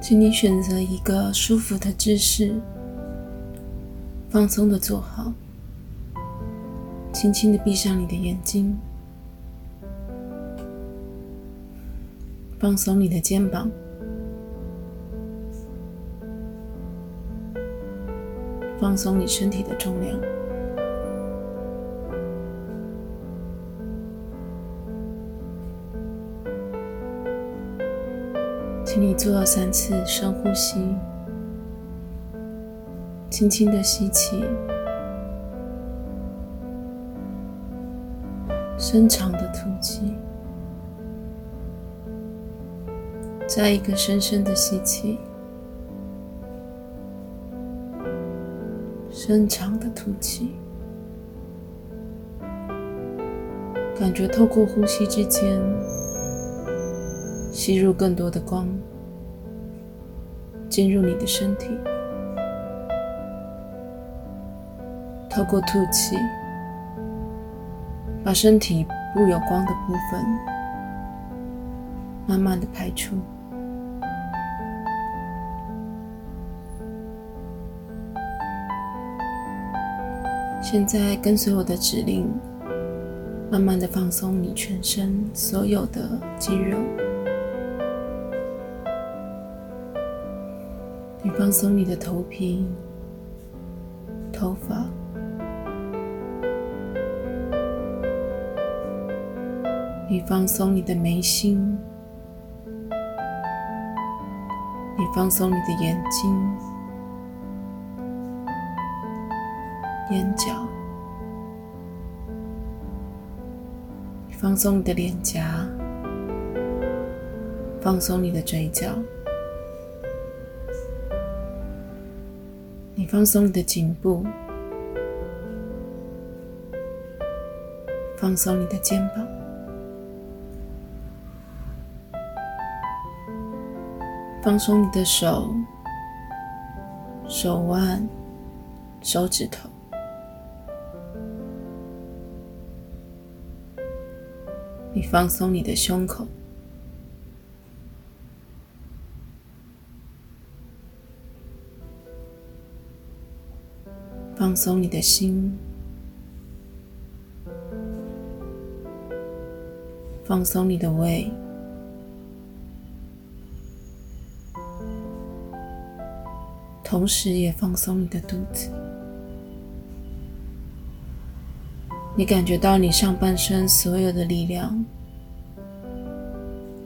请你选择一个舒服的姿势，放松的坐好，轻轻的闭上你的眼睛，放松你的肩膀，放松你身体的重量。你做了三次深呼吸，轻轻的吸气，深长的吐气，再一个深深的吸气，深长的吐气，感觉透过呼吸之间。吸入更多的光，进入你的身体，透过吐气，把身体不有光的部分慢慢的排出。现在跟随我的指令，慢慢的放松你全身所有的肌肉。你放松你的头皮、头发，你放松你的眉心，你放松你的眼睛、眼角，你放松你的脸颊，放松你的嘴角。放松你的颈部，放松你的肩膀，放松你的手、手腕、手指头。你放松你的胸口。放松你的心，放松你的胃，同时也放松你的肚子。你感觉到你上半身所有的力量，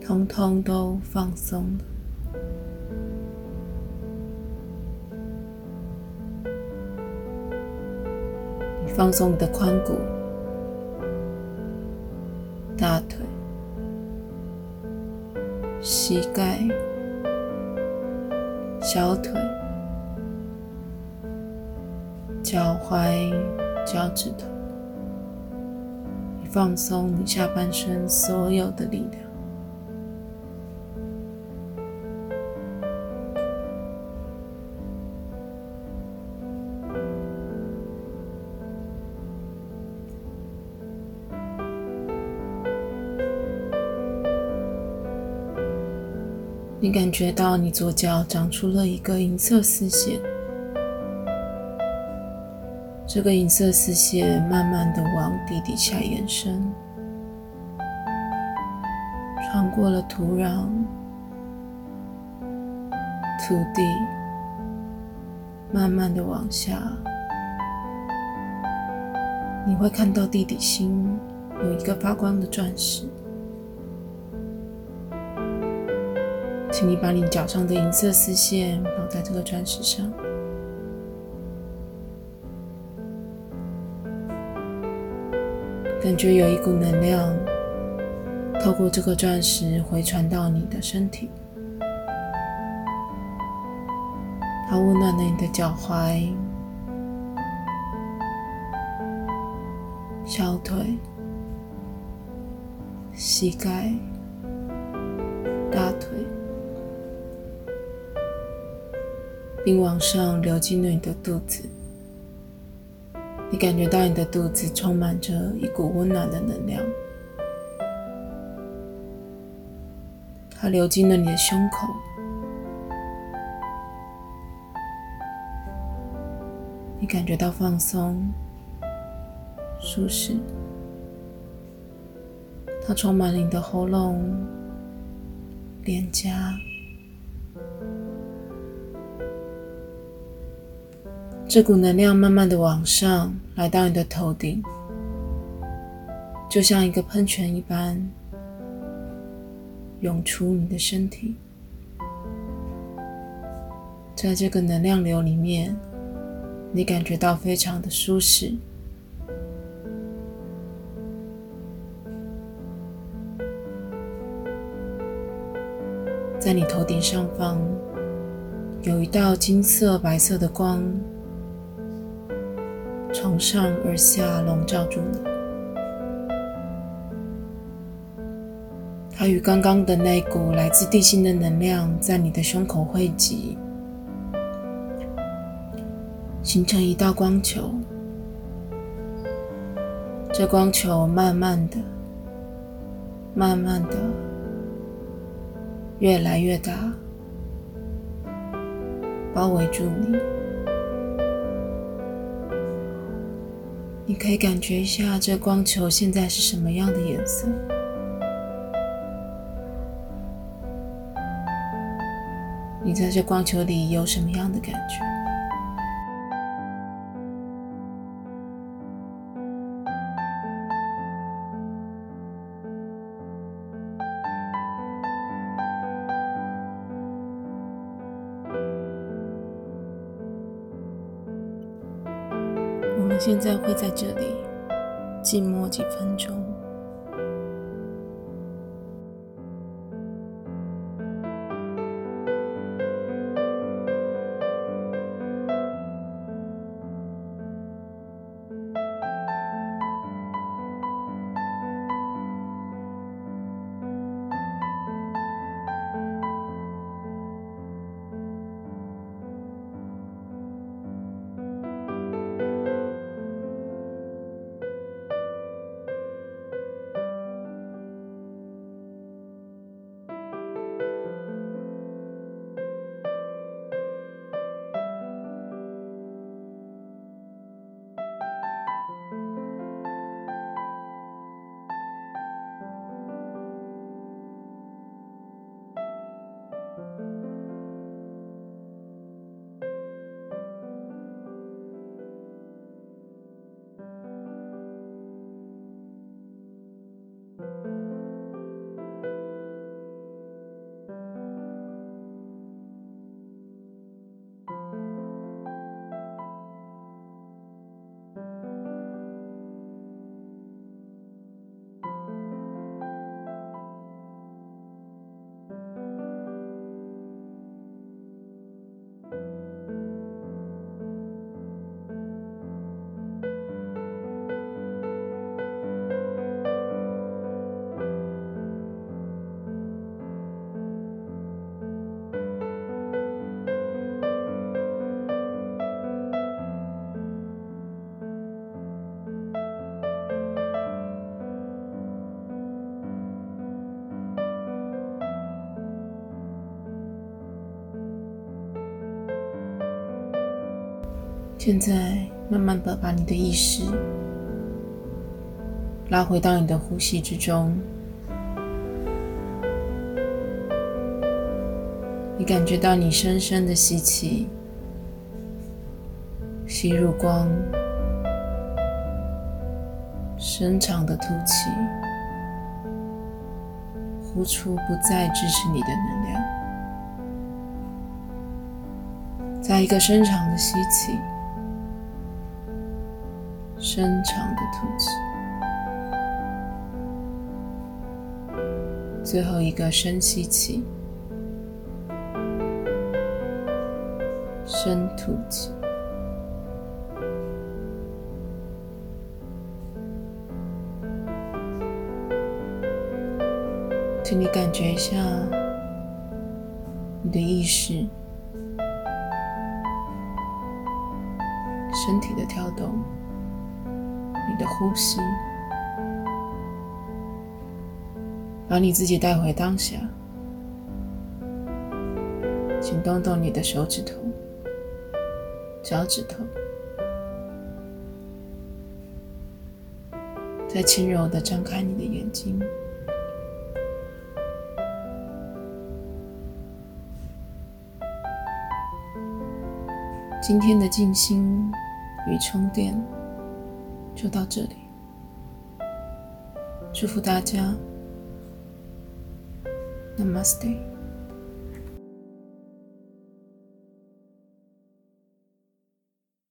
通通都放松了。放松你的髋骨、大腿、膝盖、小腿、脚踝、脚趾头。放松你下半身所有的力量。你感觉到你左脚长出了一个银色丝线，这个银色丝线慢慢的往地底下延伸，穿过了土壤、土地，慢慢的往下，你会看到地底心有一个发光的钻石。请你把你脚上的银色丝线绑在这个钻石上，感觉有一股能量透过这个钻石回传到你的身体，它温暖了你的脚踝、小腿、膝盖、大腿。并往上流进了你的肚子。你感觉到你的肚子充满着一股温暖的能量，它流进了你的胸口。你感觉到放松、舒适，它充满了你的喉咙、脸颊。这股能量慢慢的往上，来到你的头顶，就像一个喷泉一般，涌出你的身体。在这个能量流里面，你感觉到非常的舒适。在你头顶上方，有一道金色、白色的光，从上而下笼罩住你。它与刚刚的那股来自地心的能量，在你的胸口汇集。形成一道光球，这光球慢慢的、慢慢的越来越大，包围住你。你可以感觉一下，这光球现在是什么样的颜色？你在这光球里有什么样的感觉？们现在会在这里静默几分钟。现在，慢慢的把你的意识拉回到你的呼吸之中。你感觉到你深深的吸气，吸入光；深长的吐气，呼出不再支持你的能量。在一个深长的吸气。深长的吐气，最后一个深吸气，深吐气。请你感觉一下你的意识，身体的跳动。你的呼吸。把你自己带回当下。请动动你的手指头。脚趾头。再轻柔的张开你的眼睛。今天的静心与充电。就到这里，祝福大家，Namaste。